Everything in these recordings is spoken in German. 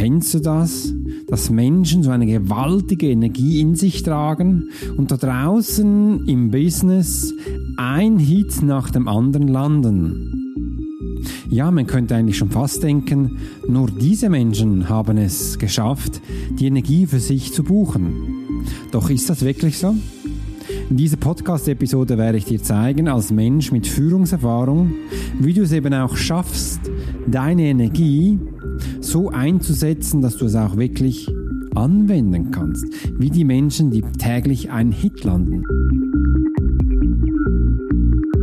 Kennst du das? Dass Menschen so eine gewaltige Energie in sich tragen und da draußen im Business ein Hit nach dem anderen landen. Ja, man könnte eigentlich schon fast denken, nur diese Menschen haben es geschafft, die Energie für sich zu buchen. Doch ist das wirklich so? In dieser Podcast-Episode werde ich dir zeigen, als Mensch mit Führungserfahrung, wie du es eben auch schaffst, deine Energie so einzusetzen, dass du es auch wirklich anwenden kannst, wie die Menschen, die täglich einen Hit landen.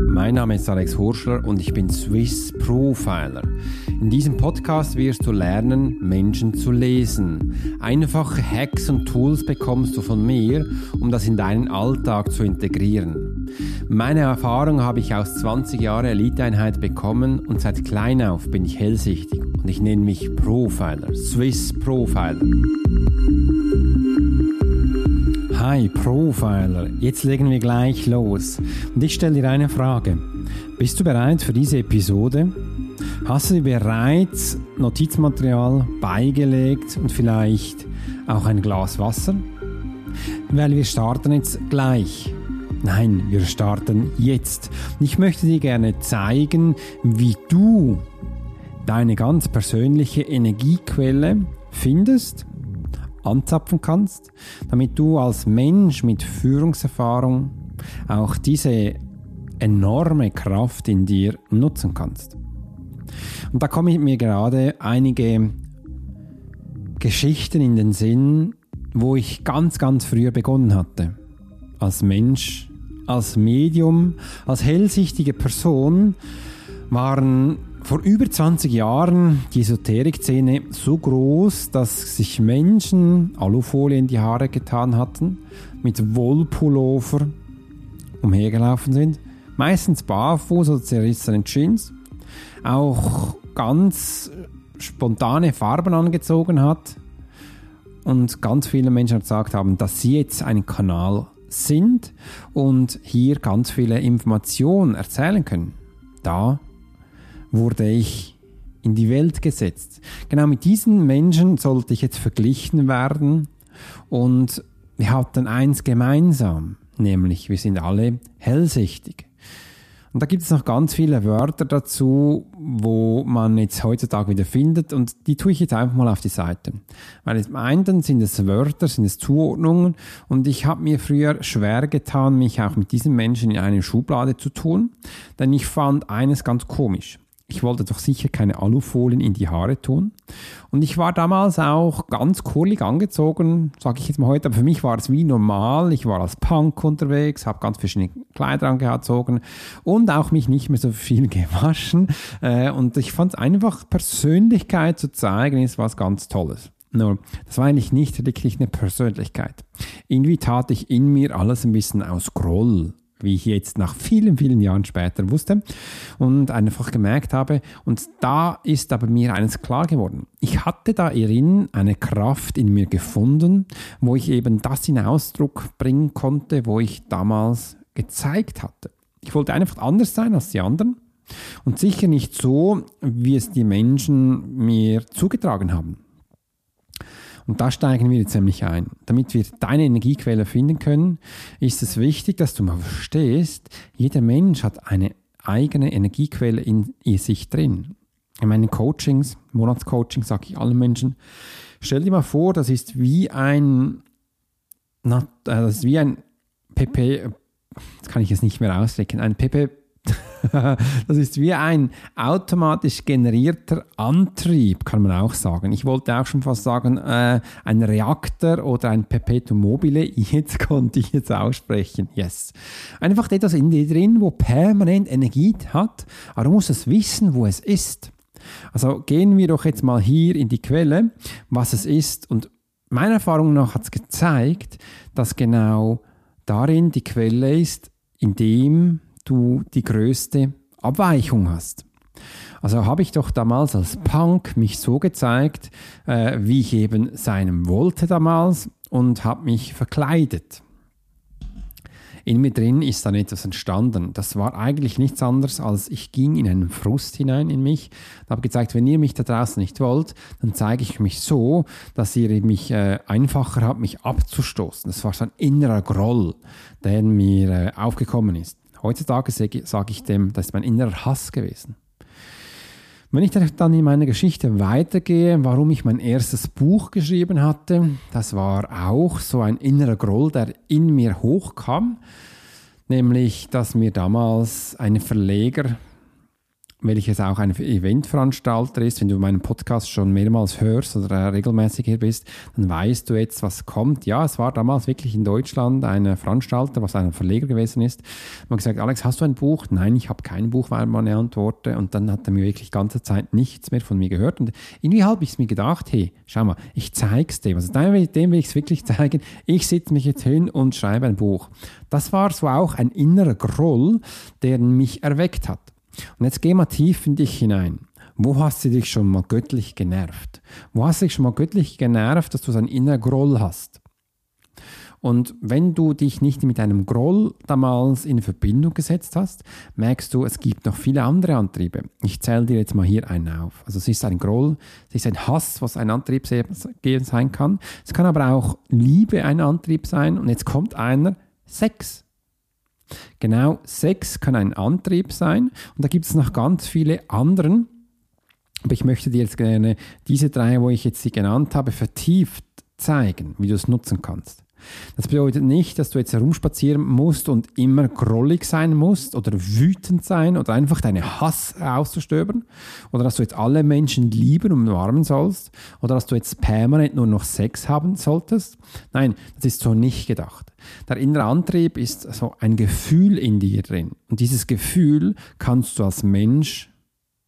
Mein Name ist Alex Horschler und ich bin Swiss Profiler. In diesem Podcast wirst du lernen, Menschen zu lesen. Einfache Hacks und Tools bekommst du von mir, um das in deinen Alltag zu integrieren. Meine Erfahrung habe ich aus 20 Jahren Eliteeinheit bekommen und seit klein auf bin ich hellsichtig und ich nenne mich Profiler, Swiss Profiler. Hi Profiler, jetzt legen wir gleich los. Und ich stelle dir eine Frage. Bist du bereit für diese Episode? Hast du dir bereits Notizmaterial beigelegt und vielleicht auch ein Glas Wasser? Weil wir starten jetzt gleich. Nein, wir starten jetzt. Ich möchte dir gerne zeigen, wie du deine ganz persönliche Energiequelle findest anzapfen kannst, damit du als Mensch mit Führungserfahrung auch diese enorme Kraft in dir nutzen kannst. Und da kommen mir gerade einige Geschichten in den Sinn, wo ich ganz, ganz früher begonnen hatte. Als Mensch, als Medium, als hellsichtige Person waren vor über 20 Jahren die Esoterik-Szene so groß, dass sich Menschen Alufolie in die Haare getan hatten, mit Wollpullover umhergelaufen sind, meistens barfuß oder zerrissenen Jeans, auch ganz spontane Farben angezogen hat und ganz viele Menschen gesagt haben, dass sie jetzt ein Kanal sind und hier ganz viele Informationen erzählen können. Da wurde ich in die Welt gesetzt. Genau mit diesen Menschen sollte ich jetzt verglichen werden und wir hatten eins gemeinsam, nämlich wir sind alle hellsichtig. Und da gibt es noch ganz viele Wörter dazu, wo man jetzt heutzutage wieder findet und die tue ich jetzt einfach mal auf die Seite. Weil zum einen sind es Wörter, sind es Zuordnungen und ich habe mir früher schwer getan, mich auch mit diesen Menschen in eine Schublade zu tun, denn ich fand eines ganz komisch ich wollte doch sicher keine Alufolien in die Haare tun. Und ich war damals auch ganz kurlig angezogen, sage ich jetzt mal heute, aber für mich war es wie normal. Ich war als Punk unterwegs, habe ganz verschiedene Kleider angezogen und auch mich nicht mehr so viel gewaschen. Äh, und ich fand es einfach, Persönlichkeit zu zeigen, ist was ganz Tolles. Nur, das war eigentlich nicht wirklich eine Persönlichkeit. Irgendwie tat ich in mir alles ein bisschen aus Groll wie ich jetzt nach vielen, vielen Jahren später wusste und einfach gemerkt habe. Und da ist aber mir eines klar geworden. Ich hatte da irin eine Kraft in mir gefunden, wo ich eben das in Ausdruck bringen konnte, wo ich damals gezeigt hatte. Ich wollte einfach anders sein als die anderen und sicher nicht so, wie es die Menschen mir zugetragen haben. Und da steigen wir jetzt nämlich ein. Damit wir deine Energiequelle finden können, ist es wichtig, dass du mal verstehst, jeder Mensch hat eine eigene Energiequelle in, sich drin. In meinen Coachings, Monatscoaching, sage ich allen Menschen, stell dir mal vor, das ist wie ein, äh, das ist wie ein PP, das kann ich jetzt nicht mehr ausdrücken, ein PP das ist wie ein automatisch generierter Antrieb, kann man auch sagen. Ich wollte auch schon fast sagen, äh, ein Reaktor oder ein Perpetuum mobile. Jetzt konnte ich es aussprechen. Yes. Einfach etwas in dir drin, wo permanent Energie hat, aber du musst es wissen, wo es ist. Also gehen wir doch jetzt mal hier in die Quelle, was es ist. Und meiner Erfahrung nach hat es gezeigt, dass genau darin die Quelle ist, in dem du die größte Abweichung hast. Also habe ich doch damals als Punk mich so gezeigt, äh, wie ich eben seinem wollte damals und habe mich verkleidet. In mir drin ist dann etwas entstanden. Das war eigentlich nichts anderes, als ich ging in einen Frust hinein in mich und habe gezeigt, wenn ihr mich da draußen nicht wollt, dann zeige ich mich so, dass ihr mich äh, einfacher habt, mich abzustoßen. Das war so ein innerer Groll, der mir äh, aufgekommen ist. Heutzutage sage ich dem, das ist mein innerer Hass gewesen. Wenn ich dann in meiner Geschichte weitergehe, warum ich mein erstes Buch geschrieben hatte, das war auch so ein innerer Groll, der in mir hochkam, nämlich dass mir damals ein Verleger welches auch ein Eventveranstalter ist. Wenn du meinen Podcast schon mehrmals hörst oder regelmäßig hier bist, dann weißt du jetzt, was kommt. Ja, es war damals wirklich in Deutschland ein Veranstalter, was ein Verleger gewesen ist. Man hat gesagt, Alex, hast du ein Buch? Nein, ich habe kein Buch, war meine Antwort. Und dann hat er mir wirklich ganze Zeit nichts mehr von mir gehört. Und irgendwie habe ich es mir gedacht, hey, schau mal, ich zeige es dem. Also dem will ich es wirklich zeigen. Ich sitze mich jetzt hin und schreibe ein Buch. Das war so auch ein innerer Groll, der mich erweckt hat. Und jetzt geh mal tief in dich hinein. Wo hast du dich schon mal göttlich genervt? Wo hast du dich schon mal göttlich genervt, dass du so einen inneren Groll hast? Und wenn du dich nicht mit einem Groll damals in Verbindung gesetzt hast, merkst du, es gibt noch viele andere Antriebe. Ich zähle dir jetzt mal hier einen auf. Also es ist ein Groll, es ist ein Hass, was ein Antrieb sein kann. Es kann aber auch Liebe ein Antrieb sein. Und jetzt kommt einer, Sex. Genau, Sex kann ein Antrieb sein und da gibt es noch ganz viele anderen. Aber ich möchte dir jetzt gerne diese drei, wo ich jetzt sie genannt habe, vertieft zeigen, wie du es nutzen kannst. Das bedeutet nicht, dass du jetzt herumspazieren musst und immer grollig sein musst oder wütend sein oder einfach deine Hass auszustöbern oder dass du jetzt alle Menschen lieben und umarmen sollst oder dass du jetzt permanent nur noch Sex haben solltest. Nein, das ist so nicht gedacht. Der innere Antrieb ist so ein Gefühl in dir drin und dieses Gefühl kannst du als Mensch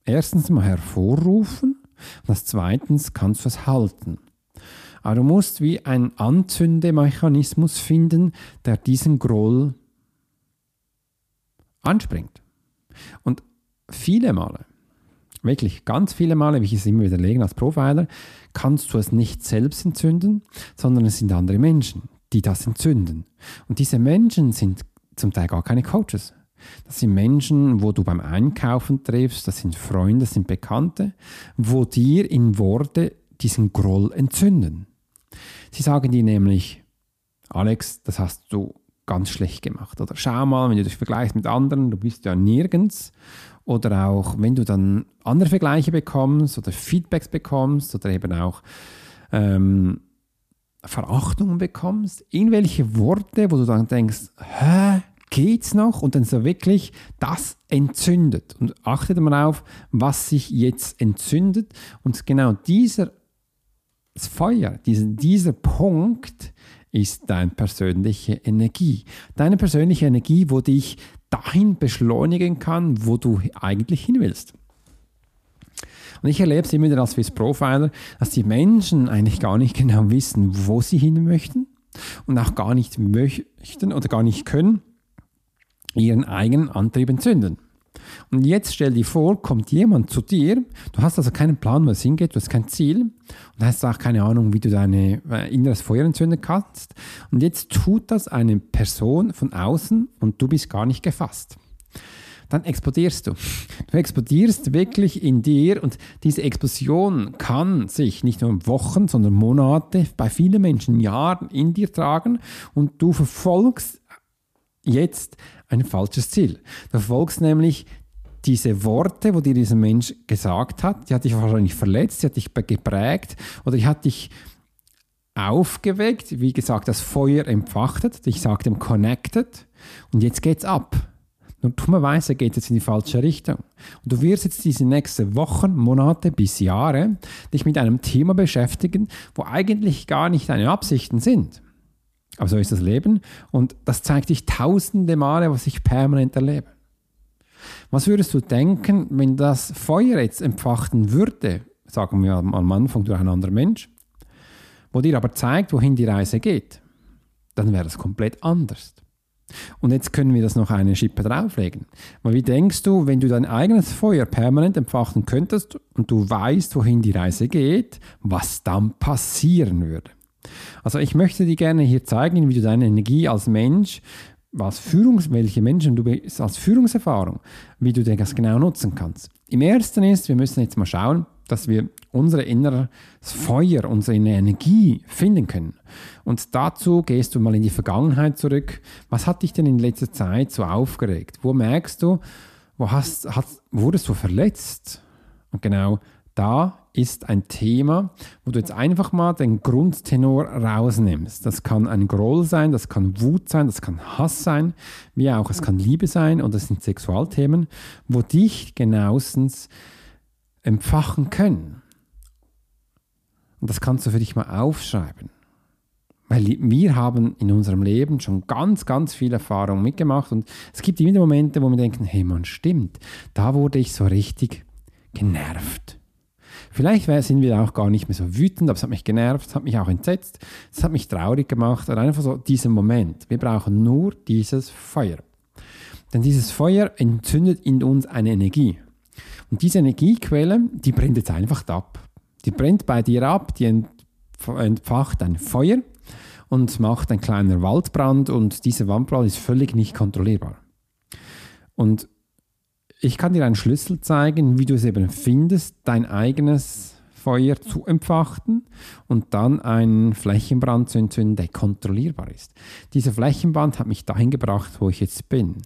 erstens mal hervorrufen und als zweitens kannst du es halten. Aber du musst wie einen Anzündemechanismus finden, der diesen Groll anspringt. Und viele Male, wirklich ganz viele Male, wie ich es immer widerlegen als Profiler, kannst du es nicht selbst entzünden, sondern es sind andere Menschen, die das entzünden. Und diese Menschen sind zum Teil gar keine Coaches. Das sind Menschen, wo du beim Einkaufen triffst, das sind Freunde, das sind Bekannte, wo dir in Worte diesen Groll entzünden. Sie sagen dir nämlich, Alex, das hast du ganz schlecht gemacht. Oder schau mal, wenn du dich vergleichst mit anderen, du bist ja nirgends. Oder auch, wenn du dann andere Vergleiche bekommst oder Feedbacks bekommst oder eben auch ähm, Verachtungen bekommst, irgendwelche Worte, wo du dann denkst, hä, geht's noch? Und dann so wirklich das entzündet. Und achtet mal auf, was sich jetzt entzündet. Und genau dieser das Feuer, dieser, dieser Punkt ist deine persönliche Energie. Deine persönliche Energie, wo dich dahin beschleunigen kann, wo du eigentlich hin willst. Und ich erlebe es immer wieder als Swiss Profiler, dass die Menschen eigentlich gar nicht genau wissen, wo sie hin möchten und auch gar nicht möchten oder gar nicht können ihren eigenen Antrieb entzünden. Und jetzt stell dir vor, kommt jemand zu dir, du hast also keinen Plan, wo es hingeht, du hast kein Ziel und hast auch keine Ahnung, wie du dein äh, inneres Feuer entzünden kannst. Und jetzt tut das eine Person von außen und du bist gar nicht gefasst. Dann explodierst du. Du explodierst wirklich in dir und diese Explosion kann sich nicht nur Wochen, sondern Monate, bei vielen Menschen Jahren in dir tragen und du verfolgst jetzt ein falsches Ziel. Du verfolgst nämlich diese Worte, wo dir dieser Mensch gesagt hat, die hat dich wahrscheinlich verletzt, die hat dich geprägt oder die hat dich aufgeweckt, wie gesagt, das Feuer empfachtet, ich sage dem connected und jetzt geht's ab. Nur dummerweise geht es in die falsche Richtung. Und du wirst jetzt diese nächsten Wochen, Monate bis Jahre dich mit einem Thema beschäftigen, wo eigentlich gar nicht deine Absichten sind. Aber so ist das Leben und das zeigt dich tausende Male, was ich permanent erlebe. Was würdest du denken, wenn das Feuer jetzt empfachten würde, sagen wir am Anfang durch einen anderen Mensch, wo dir aber zeigt, wohin die Reise geht? Dann wäre das komplett anders. Und jetzt können wir das noch eine Schippe drauflegen. Weil wie denkst du, wenn du dein eigenes Feuer permanent empfachen könntest und du weißt, wohin die Reise geht, was dann passieren würde? Also ich möchte dir gerne hier zeigen, wie du deine Energie als Mensch was Führungs welche Menschen du bist als Führungserfahrung, wie du das genau nutzen kannst. Im ersten ist, wir müssen jetzt mal schauen, dass wir unser inneres Feuer, unsere Energie finden können. Und dazu gehst du mal in die Vergangenheit zurück. Was hat dich denn in letzter Zeit so aufgeregt? Wo merkst du, wo hast, hast, wurdest du verletzt? Und genau da ist ein Thema, wo du jetzt einfach mal den Grundtenor rausnimmst. Das kann ein Groll sein, das kann Wut sein, das kann Hass sein, wie auch es kann Liebe sein und das sind Sexualthemen, wo dich genauestens empfachen können. Und das kannst du für dich mal aufschreiben. Weil wir haben in unserem Leben schon ganz, ganz viel Erfahrung mitgemacht und es gibt immer Momente, wo wir denken, hey man, stimmt, da wurde ich so richtig genervt. Vielleicht sind wir auch gar nicht mehr so wütend, aber es hat mich genervt, es hat mich auch entsetzt, es hat mich traurig gemacht. Oder einfach so diesen Moment. Wir brauchen nur dieses Feuer. Denn dieses Feuer entzündet in uns eine Energie. Und diese Energiequelle, die brennt jetzt einfach ab. Die brennt bei dir ab, die entfacht ein Feuer und macht ein kleiner Waldbrand und dieser Waldbrand ist völlig nicht kontrollierbar. Und ich kann dir einen Schlüssel zeigen, wie du es eben findest, dein eigenes Feuer zu entfachen und dann einen Flächenbrand zu entzünden, der kontrollierbar ist. Dieser Flächenbrand hat mich dahin gebracht, wo ich jetzt bin.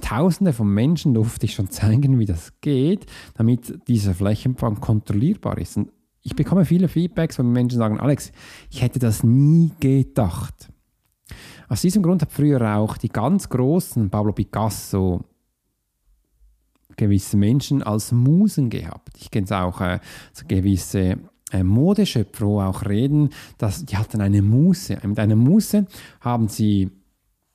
Tausende von Menschen durfte ich schon zeigen, wie das geht, damit dieser Flächenbrand kontrollierbar ist. Und ich bekomme viele Feedbacks, wo Menschen sagen, Alex, ich hätte das nie gedacht. Aus diesem Grund hat früher auch die ganz großen Pablo Picasso, gewisse Menschen als Musen gehabt. Ich kenne es auch äh, so gewisse äh, Modeschöpfer, wo auch reden, dass die hatten eine Muse. Mit einer Muse haben sie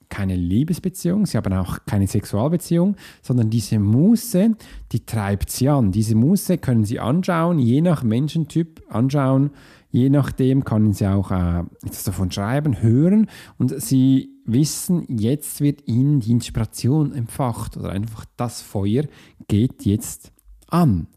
keine Liebesbeziehung, sie haben auch keine Sexualbeziehung, sondern diese Muse, die treibt sie an. Diese Muse können sie anschauen, je nach Menschentyp anschauen, je nachdem können sie auch äh, etwas davon schreiben, hören und sie wissen, jetzt wird ihnen die Inspiration empfacht oder einfach das Feuer geht jetzt an.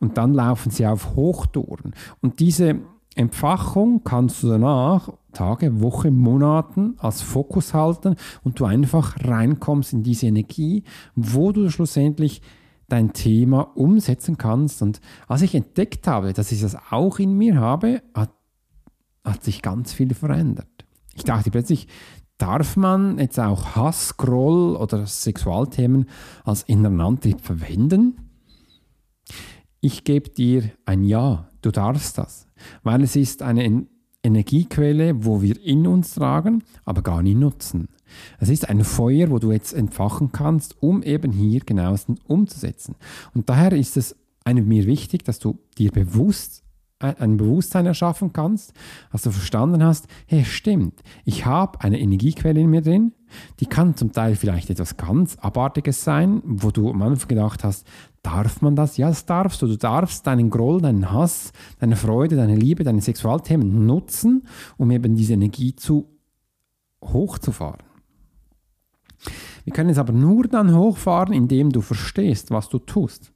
Und dann laufen sie auf Hochtouren. Und diese Empfachung kannst du danach Tage, Wochen, Monaten als Fokus halten und du einfach reinkommst in diese Energie, wo du schlussendlich dein Thema umsetzen kannst. Und als ich entdeckt habe, dass ich das auch in mir habe, hat, hat sich ganz viel verändert. Ich dachte plötzlich, darf man jetzt auch Hass, Groll oder Sexualthemen als inneren Antrieb verwenden? Ich gebe dir ein Ja, du darfst das, weil es ist eine Energiequelle, wo wir in uns tragen, aber gar nicht nutzen. Es ist ein Feuer, wo du jetzt entfachen kannst, um eben hier genauestens umzusetzen. Und daher ist es mir wichtig, dass du dir bewusst ein Bewusstsein erschaffen kannst, dass du verstanden hast, hey, stimmt, ich habe eine Energiequelle in mir drin, die kann zum Teil vielleicht etwas ganz Abartiges sein, wo du am Anfang gedacht hast, darf man das? Ja, das darfst du. Du darfst deinen Groll, deinen Hass, deine Freude, deine Liebe, deine Sexualthemen nutzen, um eben diese Energie zu hochzufahren. Wir können es aber nur dann hochfahren, indem du verstehst, was du tust.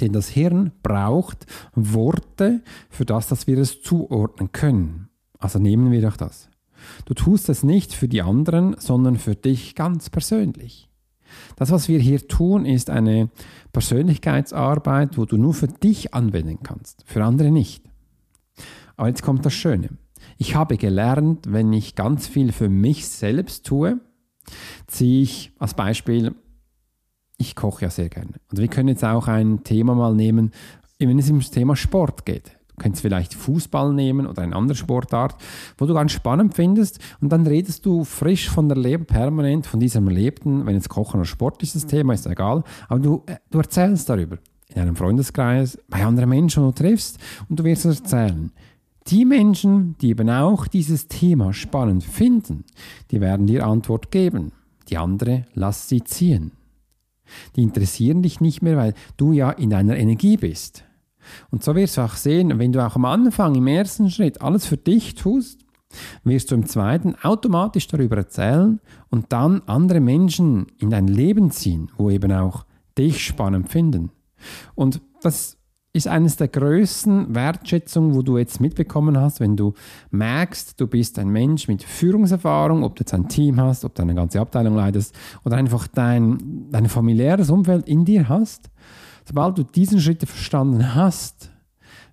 Denn das Hirn braucht Worte für das, dass wir es zuordnen können. Also nehmen wir doch das. Du tust es nicht für die anderen, sondern für dich ganz persönlich. Das, was wir hier tun, ist eine Persönlichkeitsarbeit, wo du nur für dich anwenden kannst, für andere nicht. Aber jetzt kommt das Schöne. Ich habe gelernt, wenn ich ganz viel für mich selbst tue, ziehe ich als Beispiel ich koche ja sehr gerne. Und wir können jetzt auch ein Thema mal nehmen, wenn es ums Thema Sport geht. Du könntest vielleicht Fußball nehmen oder eine andere Sportart, wo du ganz spannend findest und dann redest du frisch von der Leber permanent, von diesem Erlebten, wenn jetzt Kochen oder Sport ist das Thema, ist egal, aber du, äh, du erzählst darüber in einem Freundeskreis, bei anderen Menschen, die du triffst und du wirst es erzählen. Die Menschen, die eben auch dieses Thema spannend finden, die werden dir Antwort geben. Die andere, lass sie ziehen. Die interessieren dich nicht mehr, weil du ja in deiner Energie bist. Und so wirst du auch sehen, wenn du auch am Anfang, im ersten Schritt alles für dich tust, wirst du im zweiten automatisch darüber erzählen und dann andere Menschen in dein Leben ziehen, wo eben auch dich spannend finden. Und das ist eines der größten Wertschätzungen, wo du jetzt mitbekommen hast, wenn du merkst, du bist ein Mensch mit Führungserfahrung, ob du jetzt ein Team hast, ob du eine ganze Abteilung leitest oder einfach dein, dein familiäres Umfeld in dir hast. Sobald du diesen Schritt verstanden hast,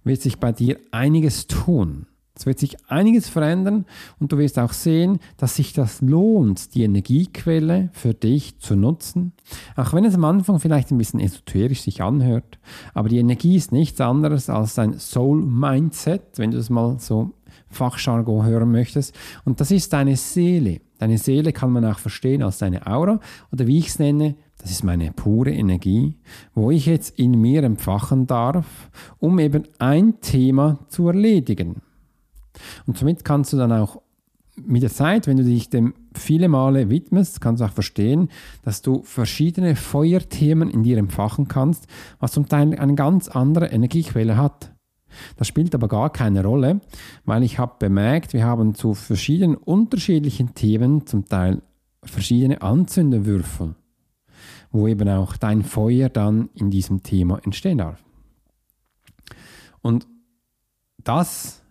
wird sich bei dir einiges tun. Es wird sich einiges verändern und du wirst auch sehen, dass sich das lohnt, die Energiequelle für dich zu nutzen. Auch wenn es am Anfang vielleicht ein bisschen esoterisch sich anhört, aber die Energie ist nichts anderes als ein Soul-Mindset, wenn du es mal so Fachjargon hören möchtest. Und das ist deine Seele. Deine Seele kann man auch verstehen als deine Aura oder wie ich es nenne, das ist meine pure Energie, wo ich jetzt in mir empfachen darf, um eben ein Thema zu erledigen. Und somit kannst du dann auch mit der Zeit, wenn du dich dem viele Male widmest, kannst du auch verstehen, dass du verschiedene Feuerthemen in dir empfachen kannst, was zum Teil eine ganz andere Energiequelle hat. Das spielt aber gar keine Rolle, weil ich habe bemerkt, wir haben zu verschiedenen unterschiedlichen Themen zum Teil verschiedene Anzünderwürfel, wo eben auch dein Feuer dann in diesem Thema entstehen darf. Und das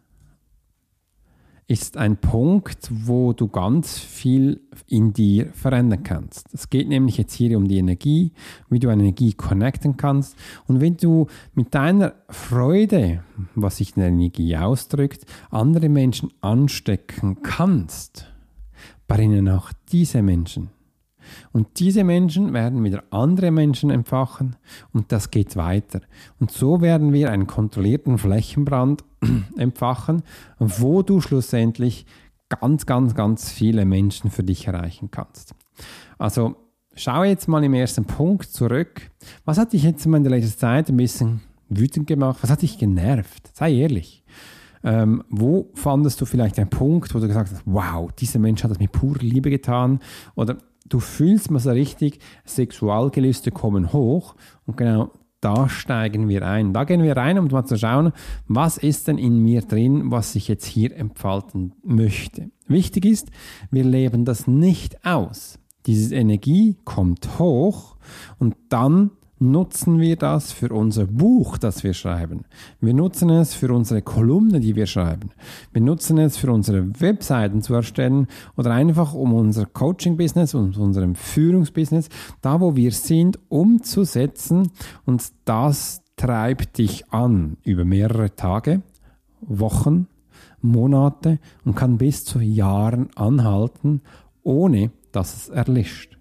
ist ein Punkt, wo du ganz viel in dir verändern kannst. Es geht nämlich jetzt hier um die Energie, wie du eine Energie connecten kannst. Und wenn du mit deiner Freude, was sich in der Energie ausdrückt, andere Menschen anstecken kannst, brennen auch diese Menschen und diese Menschen werden wieder andere Menschen empfachen und das geht weiter. Und so werden wir einen kontrollierten Flächenbrand empfachen, wo du schlussendlich ganz, ganz, ganz viele Menschen für dich erreichen kannst. Also schau jetzt mal im ersten Punkt zurück. Was hat dich jetzt in der letzten Zeit ein bisschen wütend gemacht? Was hat dich genervt? Sei ehrlich. Ähm, wo fandest du vielleicht einen Punkt, wo du gesagt hast, wow, dieser Mensch hat das mit purer Liebe getan? Oder du fühlst mal so richtig, Sexualgelüste kommen hoch und genau da steigen wir ein. Da gehen wir rein, um mal zu schauen, was ist denn in mir drin, was ich jetzt hier entfalten möchte. Wichtig ist, wir leben das nicht aus. Diese Energie kommt hoch und dann nutzen wir das für unser Buch, das wir schreiben. Wir nutzen es für unsere Kolumne, die wir schreiben. Wir nutzen es für unsere Webseiten zu erstellen oder einfach um unser Coaching-Business und unserem Führungsbusiness, da wo wir sind, umzusetzen. Und das treibt dich an über mehrere Tage, Wochen, Monate und kann bis zu Jahren anhalten, ohne dass es erlischt.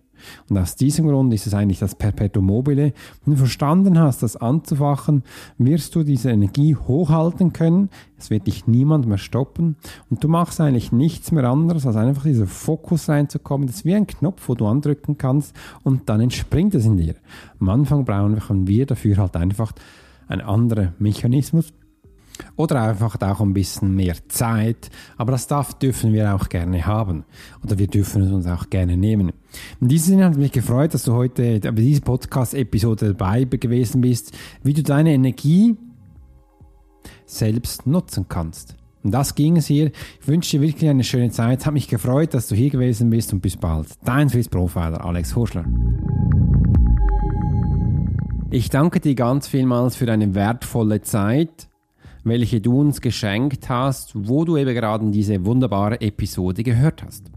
Und aus diesem Grund ist es eigentlich das Perpetuum mobile. Wenn du verstanden hast, das anzufachen, wirst du diese Energie hochhalten können. Es wird dich niemand mehr stoppen. Und du machst eigentlich nichts mehr anderes, als einfach dieser Fokus reinzukommen. Das ist wie ein Knopf, wo du andrücken kannst und dann entspringt es in dir. Am Anfang brauchen wir dafür halt einfach einen anderen Mechanismus, oder einfach auch ein bisschen mehr Zeit. Aber das darf, dürfen wir auch gerne haben. Oder wir dürfen es uns auch gerne nehmen. In diesem Sinne hat mich gefreut, dass du heute bei dieser Podcast-Episode dabei gewesen bist, wie du deine Energie selbst nutzen kannst. Und das ging es hier. Ich wünsche dir wirklich eine schöne Zeit. Hat mich gefreut, dass du hier gewesen bist und bis bald. Dein Swiss Profiler Alex Horschler. Ich danke dir ganz vielmals für deine wertvolle Zeit welche du uns geschenkt hast, wo du eben gerade diese wunderbare Episode gehört hast.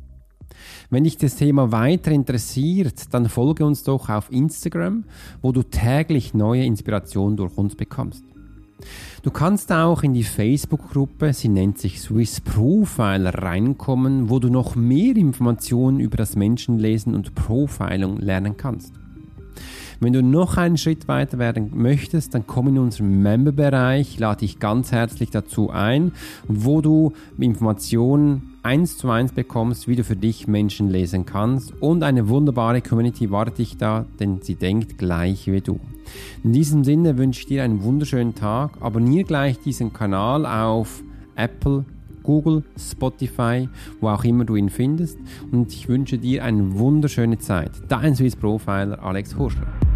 Wenn dich das Thema weiter interessiert, dann folge uns doch auf Instagram, wo du täglich neue Inspirationen durch uns bekommst. Du kannst auch in die Facebook-Gruppe, sie nennt sich Swiss Profiler, reinkommen, wo du noch mehr Informationen über das Menschenlesen und Profiling lernen kannst. Wenn du noch einen Schritt weiter werden möchtest, dann komm in unseren Member-Bereich, lade dich ganz herzlich dazu ein, wo du Informationen eins zu eins bekommst, wie du für dich Menschen lesen kannst und eine wunderbare Community wartet dich da, denn sie denkt gleich wie du. In diesem Sinne wünsche ich dir einen wunderschönen Tag. Abonniere gleich diesen Kanal auf Apple, Google, Spotify, wo auch immer du ihn findest. Und ich wünsche dir eine wunderschöne Zeit. Dein Swiss Profiler Alex Horschler.